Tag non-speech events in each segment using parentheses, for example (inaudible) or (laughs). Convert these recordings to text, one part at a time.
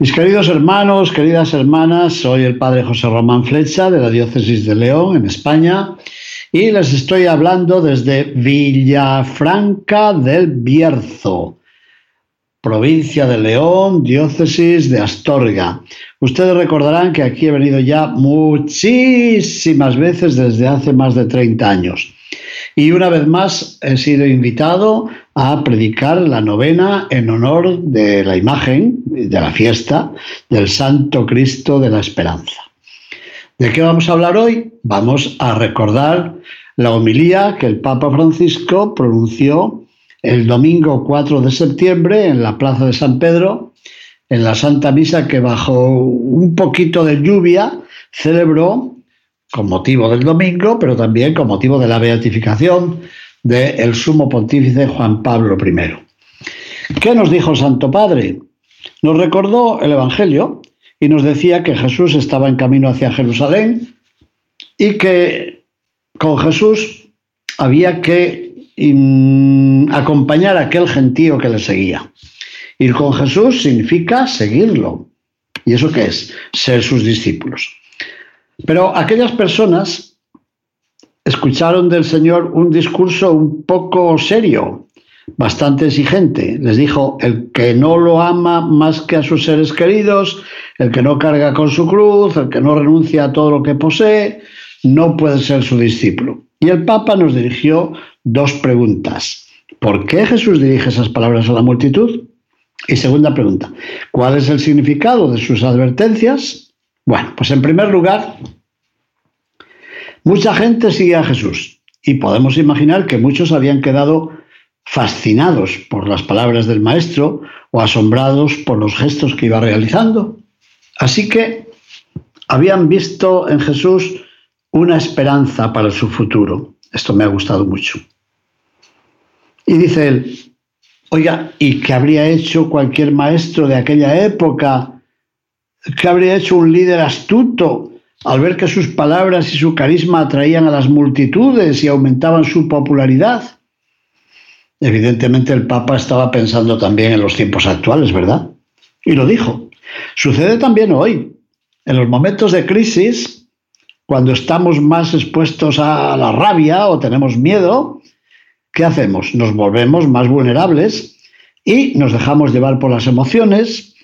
Mis queridos hermanos, queridas hermanas, soy el padre José Román Flecha de la Diócesis de León, en España, y les estoy hablando desde Villafranca del Bierzo, provincia de León, diócesis de Astorga. Ustedes recordarán que aquí he venido ya muchísimas veces desde hace más de 30 años. Y una vez más he sido invitado a predicar la novena en honor de la imagen de la fiesta del Santo Cristo de la Esperanza. ¿De qué vamos a hablar hoy? Vamos a recordar la homilía que el Papa Francisco pronunció el domingo 4 de septiembre en la Plaza de San Pedro, en la Santa Misa que bajo un poquito de lluvia celebró con motivo del domingo, pero también con motivo de la beatificación del sumo pontífice Juan Pablo I. ¿Qué nos dijo el Santo Padre? Nos recordó el Evangelio y nos decía que Jesús estaba en camino hacia Jerusalén y que con Jesús había que acompañar a aquel gentío que le seguía. Ir con Jesús significa seguirlo. ¿Y eso qué es? Ser sus discípulos. Pero aquellas personas escucharon del Señor un discurso un poco serio, bastante exigente. Les dijo, el que no lo ama más que a sus seres queridos, el que no carga con su cruz, el que no renuncia a todo lo que posee, no puede ser su discípulo. Y el Papa nos dirigió dos preguntas. ¿Por qué Jesús dirige esas palabras a la multitud? Y segunda pregunta, ¿cuál es el significado de sus advertencias? Bueno, pues en primer lugar, mucha gente sigue a Jesús y podemos imaginar que muchos habían quedado fascinados por las palabras del maestro o asombrados por los gestos que iba realizando. Así que habían visto en Jesús una esperanza para su futuro. Esto me ha gustado mucho. Y dice él, oiga, ¿y qué habría hecho cualquier maestro de aquella época? ¿Qué habría hecho un líder astuto al ver que sus palabras y su carisma atraían a las multitudes y aumentaban su popularidad? Evidentemente el Papa estaba pensando también en los tiempos actuales, ¿verdad? Y lo dijo. Sucede también hoy. En los momentos de crisis, cuando estamos más expuestos a la rabia o tenemos miedo, ¿qué hacemos? Nos volvemos más vulnerables y nos dejamos llevar por las emociones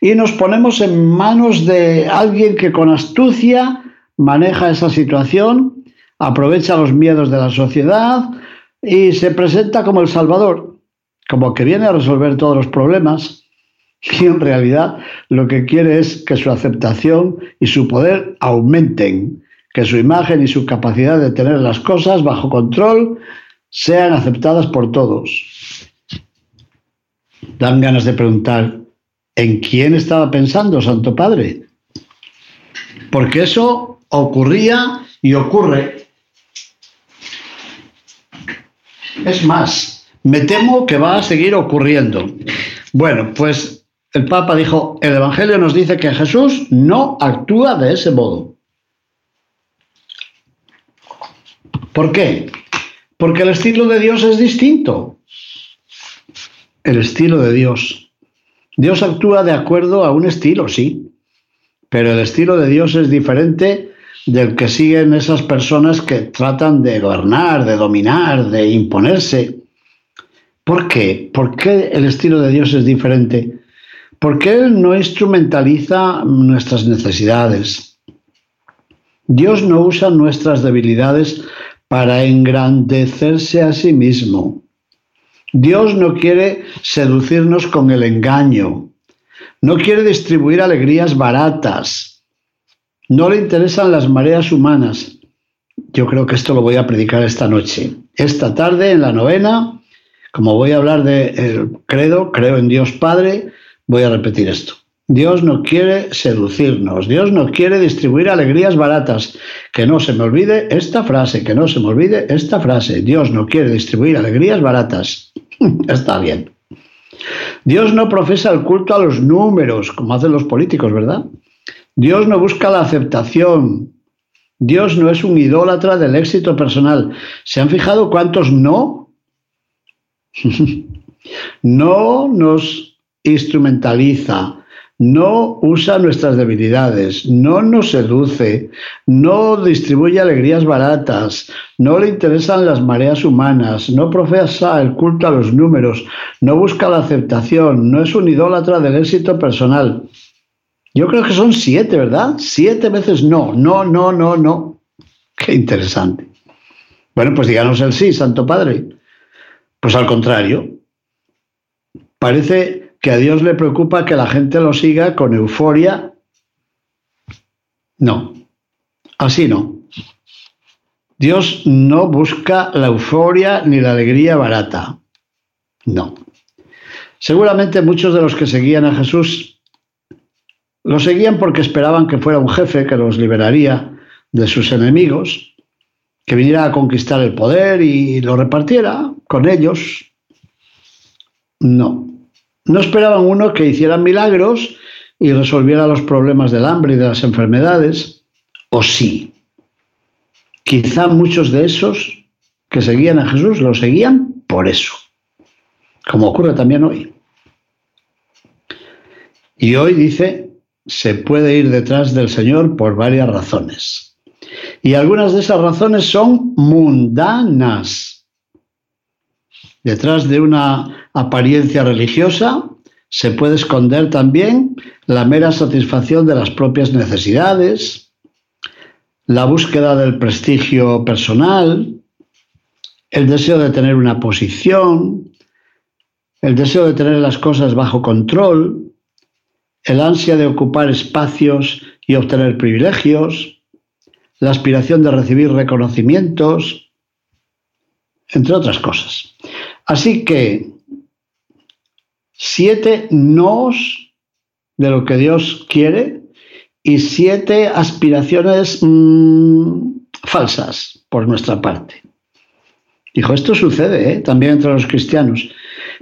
y nos ponemos en manos de alguien que con astucia maneja esa situación, aprovecha los miedos de la sociedad, y se presenta como el Salvador, como que viene a resolver todos los problemas (laughs) y en realidad lo que quiere es que su aceptación y su poder aumenten, que su imagen y su capacidad de tener las cosas bajo control sean aceptadas por todos. Dan ganas de preguntar, ¿en quién estaba pensando Santo Padre? Porque eso ocurría y ocurre Es más, me temo que va a seguir ocurriendo. Bueno, pues el Papa dijo, el Evangelio nos dice que Jesús no actúa de ese modo. ¿Por qué? Porque el estilo de Dios es distinto. El estilo de Dios. Dios actúa de acuerdo a un estilo, sí, pero el estilo de Dios es diferente del que siguen esas personas que tratan de gobernar, de dominar, de imponerse. ¿Por qué? ¿Por qué el estilo de Dios es diferente? Porque Él no instrumentaliza nuestras necesidades. Dios no usa nuestras debilidades para engrandecerse a sí mismo. Dios no quiere seducirnos con el engaño. No quiere distribuir alegrías baratas no le interesan las mareas humanas. Yo creo que esto lo voy a predicar esta noche. Esta tarde, en la novena, Como voy a hablar de el credo, creo en Dios Padre, voy a repetir esto. Dios no quiere seducirnos, Dios no quiere distribuir alegrías baratas. Que no se me olvide esta frase, que no se me olvide esta frase. Dios no quiere distribuir alegrías baratas. (laughs) Está bien. Dios no profesa el culto a los números, como hacen los políticos, ¿verdad? Dios no busca la aceptación. Dios no es un idólatra del éxito personal. ¿Se han fijado cuántos no? (laughs) no nos instrumentaliza, no usa nuestras debilidades, no nos seduce, no distribuye alegrías baratas, no le interesan las mareas humanas, no profesa el culto a los números, no busca la aceptación, no es un idólatra del éxito personal. Yo creo que son siete, ¿verdad? Siete veces no, no, no, no, no. Qué interesante. Bueno, pues díganos el sí, Santo Padre. Pues al contrario, parece que a Dios le preocupa que la gente lo siga con euforia. No, así no. Dios no busca la euforia ni la alegría barata. No. Seguramente muchos de los que seguían a Jesús lo seguían porque esperaban que fuera un jefe que los liberaría de sus enemigos, que viniera a conquistar el poder y lo repartiera con ellos. No. No esperaban uno que hiciera milagros y resolviera los problemas del hambre y de las enfermedades, o sí. Quizá muchos de esos que seguían a Jesús lo seguían por eso, como ocurre también hoy. Y hoy dice, se puede ir detrás del Señor por varias razones. Y algunas de esas razones son mundanas. Detrás de una apariencia religiosa, se puede esconder también la mera satisfacción de las propias necesidades, la búsqueda del prestigio personal, el deseo de tener una posición, el deseo de tener las cosas bajo control, el ansia de ocupar espacios y obtener privilegios, la aspiración de recibir reconocimientos, entre otras cosas. Así que siete nos de lo que Dios quiere y siete aspiraciones mm, falsas por nuestra parte. Dijo, esto sucede ¿eh? también entre los cristianos,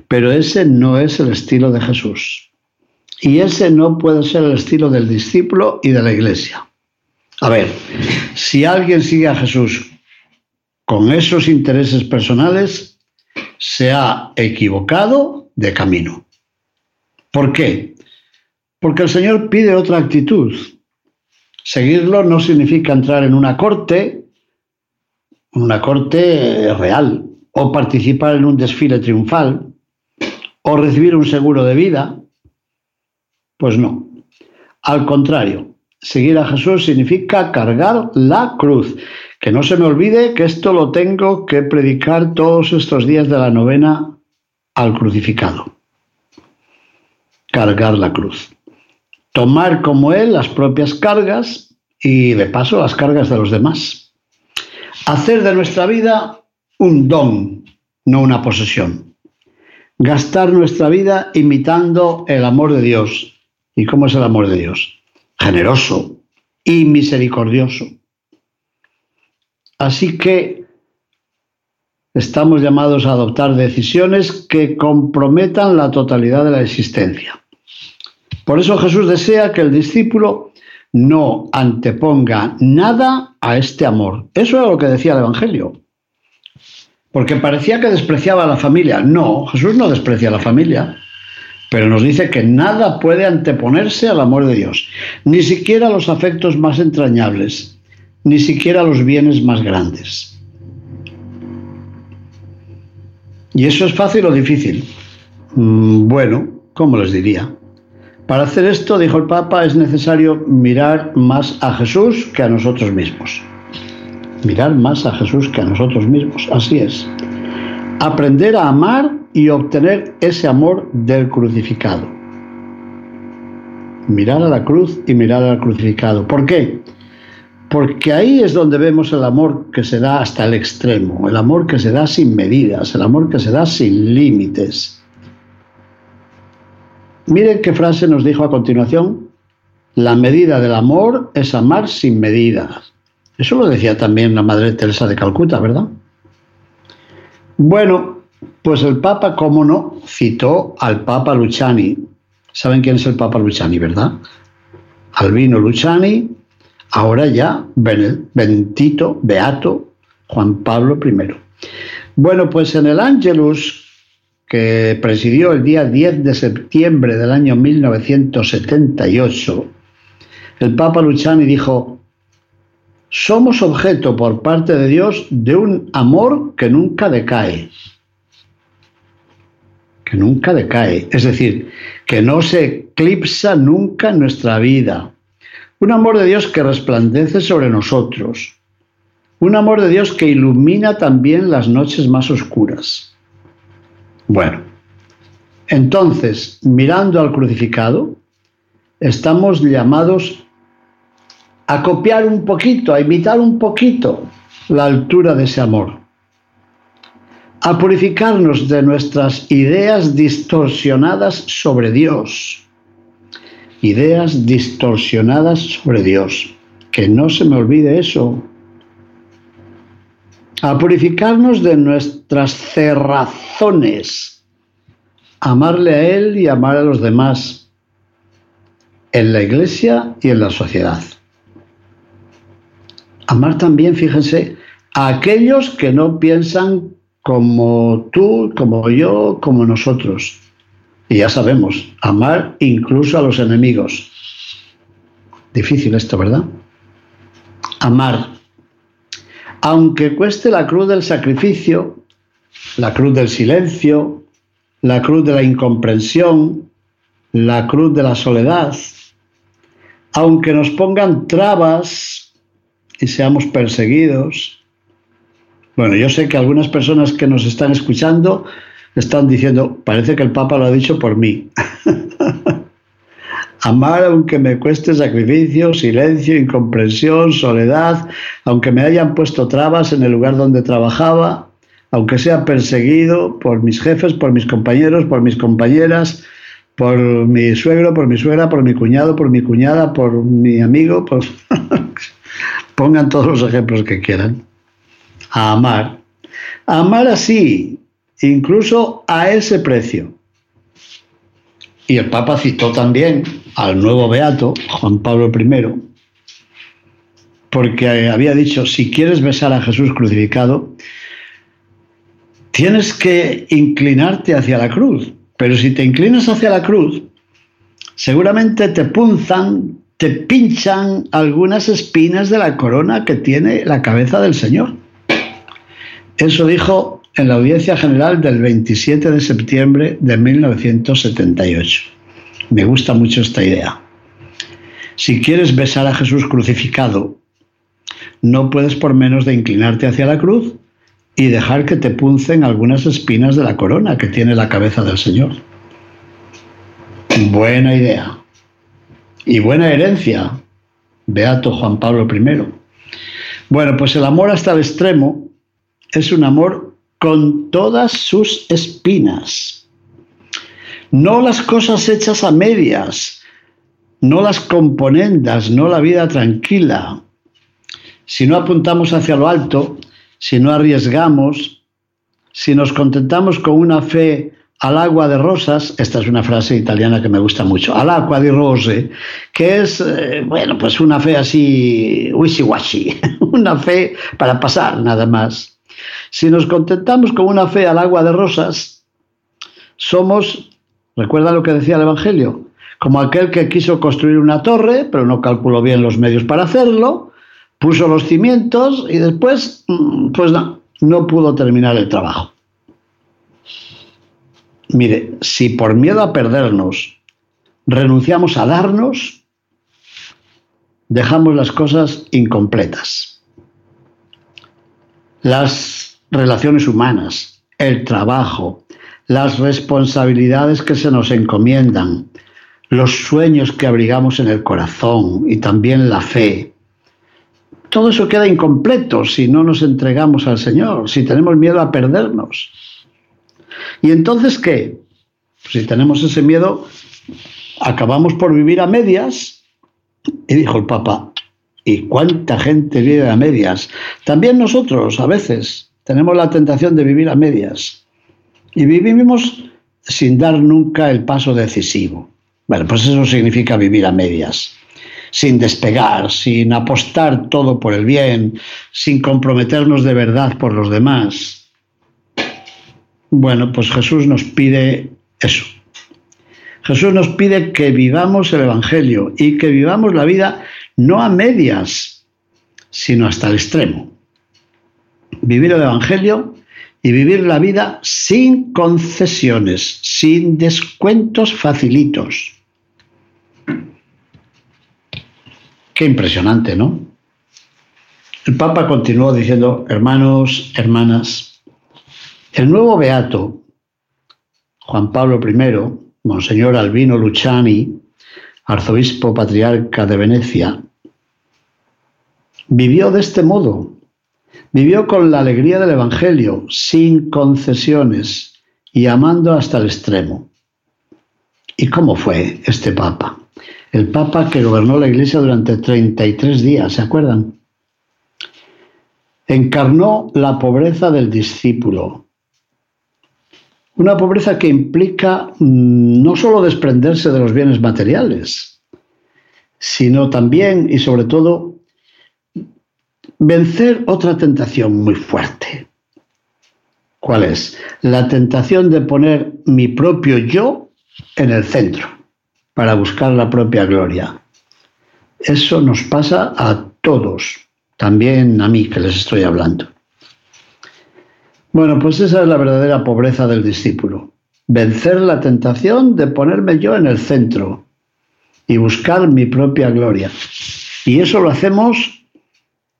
pero ese no es el estilo de Jesús. Y ese no puede ser el estilo del discípulo y de la iglesia. A ver, si alguien sigue a Jesús con esos intereses personales, se ha equivocado de camino. ¿Por qué? Porque el Señor pide otra actitud. Seguirlo no significa entrar en una corte, una corte real, o participar en un desfile triunfal, o recibir un seguro de vida. Pues no. Al contrario, seguir a Jesús significa cargar la cruz. Que no se me olvide que esto lo tengo que predicar todos estos días de la novena al crucificado cargar la cruz. Tomar como Él las propias cargas y de paso las cargas de los demás. Hacer de nuestra vida un don, no una posesión. Gastar nuestra vida imitando el amor de Dios. ¿Y cómo es el amor de Dios? Generoso y misericordioso. Así que estamos llamados a adoptar decisiones que comprometan la totalidad de la existencia. Por eso Jesús desea que el discípulo no anteponga nada a este amor. Eso es lo que decía el Evangelio. Porque parecía que despreciaba a la familia. No, Jesús no desprecia a la familia, pero nos dice que nada puede anteponerse al amor de Dios, ni siquiera los afectos más entrañables, ni siquiera los bienes más grandes. ¿Y eso es fácil o difícil? Mm, bueno, ¿cómo les diría? Para hacer esto, dijo el Papa, es necesario mirar más a Jesús que a nosotros mismos. Mirar más a Jesús que a nosotros mismos, así es. Aprender a amar y obtener ese amor del crucificado. Mirar a la cruz y mirar al crucificado. ¿Por qué? porque ahí es donde vemos el amor que se da hasta el extremo, el amor que se da sin medidas, el amor que se da sin límites. Miren qué frase nos dijo a continuación, la medida del amor es amar sin medidas. Eso lo decía también la Madre Teresa de Calcuta, ¿verdad? Bueno, pues el Papa, cómo no, citó al Papa Luciani. ¿Saben quién es el Papa Luciani, verdad? Albino Luciani, ahora ya Benedicto, Beato Juan Pablo I. Bueno, pues en el Ángelus que presidió el día 10 de septiembre del año 1978, el Papa Luciani dijo, somos objeto por parte de Dios de un amor que nunca decae. Que nunca decae. Es decir, que no se eclipsa nunca en nuestra vida. Un amor de Dios que resplandece sobre nosotros. Un amor de Dios que ilumina también las noches más oscuras. Bueno, entonces, mirando al crucificado, estamos llamados a copiar un poquito, a imitar un poquito la altura de ese amor, a purificarnos de nuestras ideas distorsionadas sobre Dios, ideas distorsionadas sobre Dios, que no se me olvide eso, a purificarnos de nuestras cerrazones, amarle a Él y amar a los demás, en la iglesia y en la sociedad. Amar también, fíjense, a aquellos que no piensan como tú, como yo, como nosotros. Y ya sabemos, amar incluso a los enemigos. Difícil esto, ¿verdad? Amar. Aunque cueste la cruz del sacrificio, la cruz del silencio, la cruz de la incomprensión, la cruz de la soledad, aunque nos pongan trabas y seamos perseguidos. Bueno, yo sé que algunas personas que nos están escuchando están diciendo, parece que el Papa lo ha dicho por mí. (laughs) Amar aunque me cueste sacrificio, silencio, incomprensión, soledad, aunque me hayan puesto trabas en el lugar donde trabajaba, aunque sea perseguido por mis jefes, por mis compañeros, por mis compañeras, por mi suegro, por mi suegra, por mi cuñado, por mi cuñada, por mi amigo, (laughs) pongan todos los ejemplos que quieran, a amar. Amar así, incluso a ese precio. Y el Papa citó también al nuevo beato, Juan Pablo I, porque había dicho, si quieres besar a Jesús crucificado, tienes que inclinarte hacia la cruz. Pero si te inclinas hacia la cruz, seguramente te punzan te pinchan algunas espinas de la corona que tiene la cabeza del Señor. Eso dijo en la audiencia general del 27 de septiembre de 1978. Me gusta mucho esta idea. Si quieres besar a Jesús crucificado, no puedes por menos de inclinarte hacia la cruz y dejar que te puncen algunas espinas de la corona que tiene la cabeza del Señor. Buena idea y buena herencia. Beato Juan Pablo I. Bueno, pues el amor hasta el extremo es un amor con todas sus espinas. No las cosas hechas a medias, no las componendas, no la vida tranquila. Si no apuntamos hacia lo alto, si no arriesgamos, si nos contentamos con una fe al agua de rosas, esta es una frase italiana que me gusta mucho, al agua de rose, que es, eh, bueno, pues una fe así, wishy-washy, (laughs) una fe para pasar nada más. Si nos contentamos con una fe al agua de rosas, somos, recuerda lo que decía el Evangelio, como aquel que quiso construir una torre, pero no calculó bien los medios para hacerlo, puso los cimientos y después, mm, pues no, no pudo terminar el trabajo. Mire, si por miedo a perdernos renunciamos a darnos, dejamos las cosas incompletas. Las relaciones humanas, el trabajo, las responsabilidades que se nos encomiendan, los sueños que abrigamos en el corazón y también la fe, todo eso queda incompleto si no nos entregamos al Señor, si tenemos miedo a perdernos. ¿Y entonces qué? si tenemos ese miedo, acabamos por vivir a medias. Y dijo el Papa, ¿y cuánta gente vive a medias? También nosotros a veces tenemos la tentación de vivir a medias. Y vivimos sin dar nunca el paso decisivo. Bueno, pues eso significa vivir a medias sin despegar, sin apostar todo por el bien, sin comprometernos de verdad por los demás. Bueno, pues Jesús nos pide eso. Jesús nos pide que vivamos el Evangelio y que vivamos la vida no a medias, sino hasta el extremo. Vivir el Evangelio y vivir la vida sin concesiones, sin descuentos facilitos. Qué impresionante, ¿no? El Papa continuó diciendo, hermanos, hermanas, el nuevo beato, Juan Pablo I, Monseñor Albino Luciani, arzobispo patriarca de Venecia, vivió de este modo, vivió con la alegría del Evangelio, sin concesiones y amando hasta el extremo. ¿Y cómo fue este Papa? el Papa que gobernó la Iglesia durante 33 días, ¿se acuerdan? Encarnó la pobreza del discípulo. Una pobreza que implica mm, no solo desprenderse de los bienes materiales, sino también y sobre todo vencer otra tentación muy fuerte. ¿Cuál es? La tentación de poner mi propio yo en el centro para buscar la propia gloria. Eso nos pasa a todos, también a mí que les estoy hablando. Bueno, pues esa es la verdadera pobreza del discípulo. Vencer la tentación de ponerme yo en el centro y buscar mi propia gloria. Y eso lo hacemos,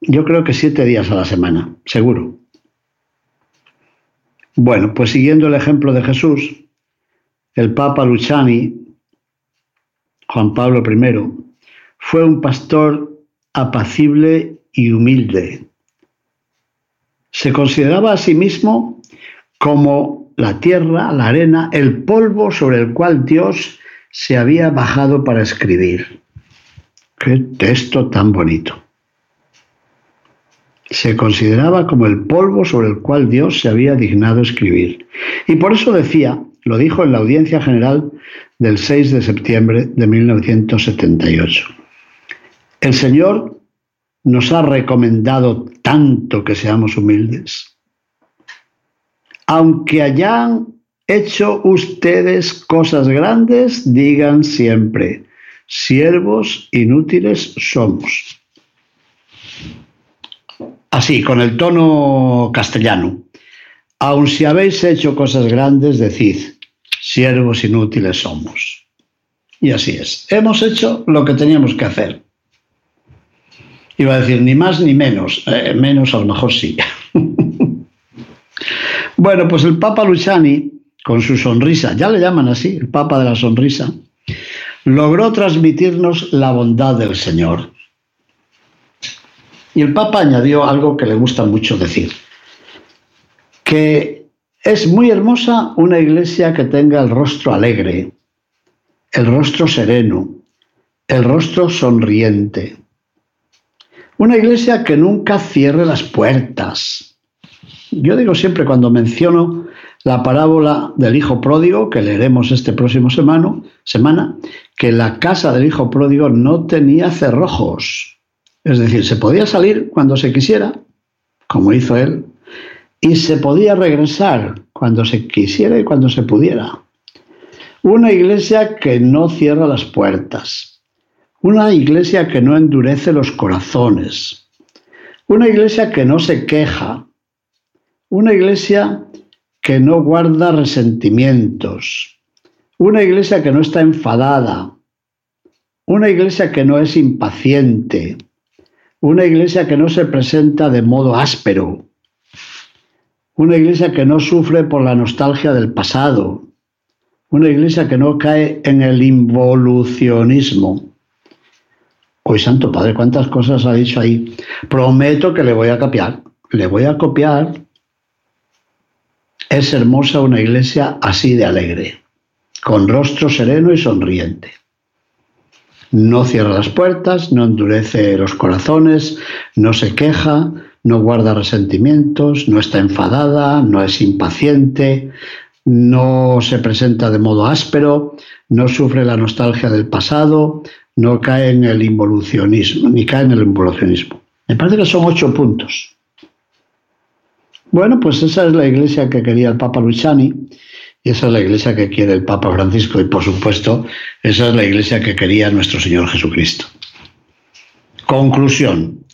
yo creo que siete días a la semana, seguro. Bueno, pues siguiendo el ejemplo de Jesús, el Papa Luciani Juan Pablo I, fue un pastor apacible y humilde. Se consideraba a sí mismo como la tierra, la arena, el polvo sobre el cual Dios se había bajado para escribir. Qué texto tan bonito. Se consideraba como el polvo sobre el cual Dios se había dignado escribir. Y por eso decía, lo dijo en la audiencia general del 6 de septiembre de 1978. El Señor nos ha recomendado tanto que seamos humildes. Aunque hayan hecho ustedes cosas grandes, digan siempre, siervos inútiles somos. Así, con el tono castellano. Aun si habéis hecho cosas grandes, decid, siervos inútiles somos. Y así es. Hemos hecho lo que teníamos que hacer. Iba a decir ni más ni menos. Eh, menos a lo mejor sí. (laughs) bueno, pues el Papa Luciani, con su sonrisa, ya le llaman así, el Papa de la sonrisa, logró transmitirnos la bondad del Señor. Y el Papa añadió algo que le gusta mucho decir, que es muy hermosa una iglesia que tenga el rostro alegre, el rostro sereno, el rostro sonriente. Una iglesia que nunca cierre las puertas. Yo digo siempre cuando menciono la parábola del hijo pródigo, que leeremos este próximo semana, semana, que la casa del hijo pródigo no tenía cerrojos. Es decir, se podía salir cuando se quisiera, como hizo él, y se podía regresar cuando se quisiera y cuando se pudiera. Una iglesia que no cierra las puertas. Una iglesia que no endurece los corazones. Una iglesia que no se queja. Una iglesia que no guarda resentimientos. Una iglesia que no está enfadada. Una iglesia que no es impaciente. Una iglesia que no se presenta de modo áspero una iglesia que no sufre por la nostalgia del pasado. Una iglesia que no cae en el involucionismo. Uy, Santo Padre, cuántas cosas ha dicho ahí. Prometo que le voy a copiar. Le voy a copiar. Es hermosa una iglesia así de alegre, con rostro sereno y sonriente. No cierra las puertas, no endurece los corazones, no se queja, no guarda resentimientos, no está enfadada, no es impaciente, no se presenta de modo áspero, no sufre la nostalgia del pasado, no cae en el involucionismo, ni cae en el involucionismo. Me parece que son ocho puntos. Bueno, pues esa es la iglesia que quería el Papa Luciani esa es la iglesia que quiere el Papa Francisco y por supuesto esa es la iglesia que quería nuestro Señor Jesucristo. Conclusión.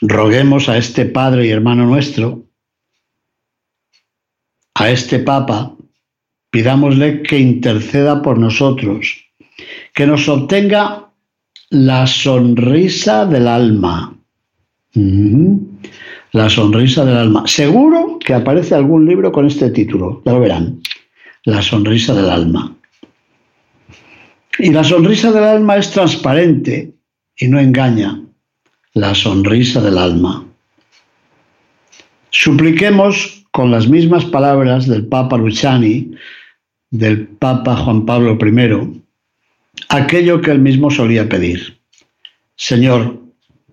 Roguemos a este Padre y hermano nuestro, a este Papa, pidámosle que interceda por nosotros, que nos obtenga la sonrisa del alma. La sonrisa del alma. Seguro que aparece algún libro con este título, ya lo verán. La sonrisa del alma. Y la sonrisa del alma es transparente y no engaña. La sonrisa del alma. Supliquemos con las mismas palabras del Papa Luciani, del Papa Juan Pablo I, aquello que él mismo solía pedir. Señor,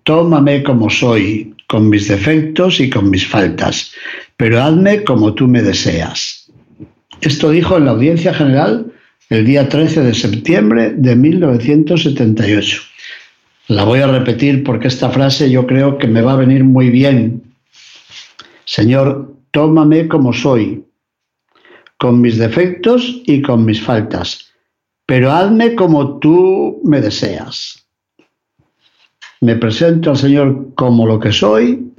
tómame como soy, con mis defectos y con mis faltas, pero hazme como tú me deseas. Esto dijo en la audiencia general el día 13 de septiembre de 1978. La voy a repetir porque esta frase yo creo que me va a venir muy bien. Señor, tómame como soy, con mis defectos y con mis faltas, pero hazme como tú me deseas. Me presento al Señor como lo que soy,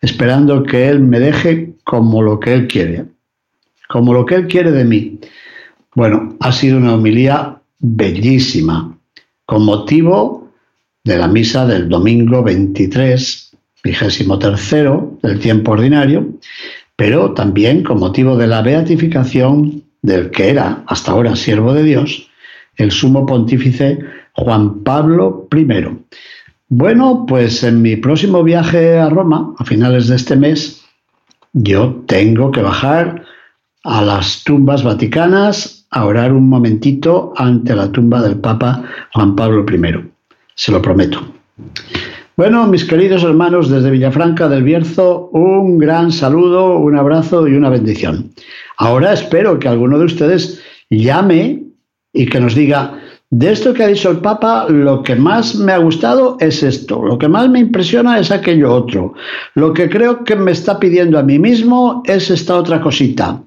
esperando que Él me deje como lo que Él quiere, como lo que Él quiere de mí. Bueno, ha sido una homilía bellísima, con motivo de la misa del domingo 23, vigésimo tercero del tiempo ordinario, pero también con motivo de la beatificación del que era hasta ahora siervo de Dios, el sumo pontífice Juan Pablo I. Bueno, pues en mi próximo viaje a Roma, a finales de este mes, yo tengo que bajar a las tumbas vaticanas a orar un momentito ante la tumba del Papa Juan Pablo I. Se lo prometo. Bueno, mis queridos hermanos desde Villafranca del Bierzo, un gran saludo, un abrazo y una bendición. Ahora espero que alguno de ustedes llame y que nos diga, de esto que ha dicho el Papa, lo que más me ha gustado es esto, lo que más me impresiona es aquello otro, lo que creo que me está pidiendo a mí mismo es esta otra cosita.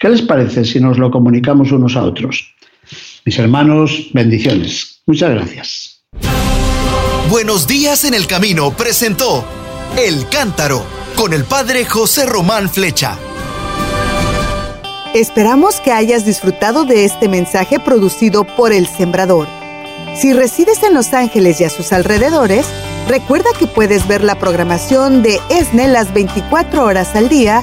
¿Qué les parece si nos lo comunicamos unos a otros? Mis hermanos, bendiciones. Muchas gracias. Buenos días en el camino presentó El Cántaro con el padre José Román Flecha. Esperamos que hayas disfrutado de este mensaje producido por El Sembrador. Si resides en Los Ángeles y a sus alrededores, recuerda que puedes ver la programación de ESNE las 24 horas al día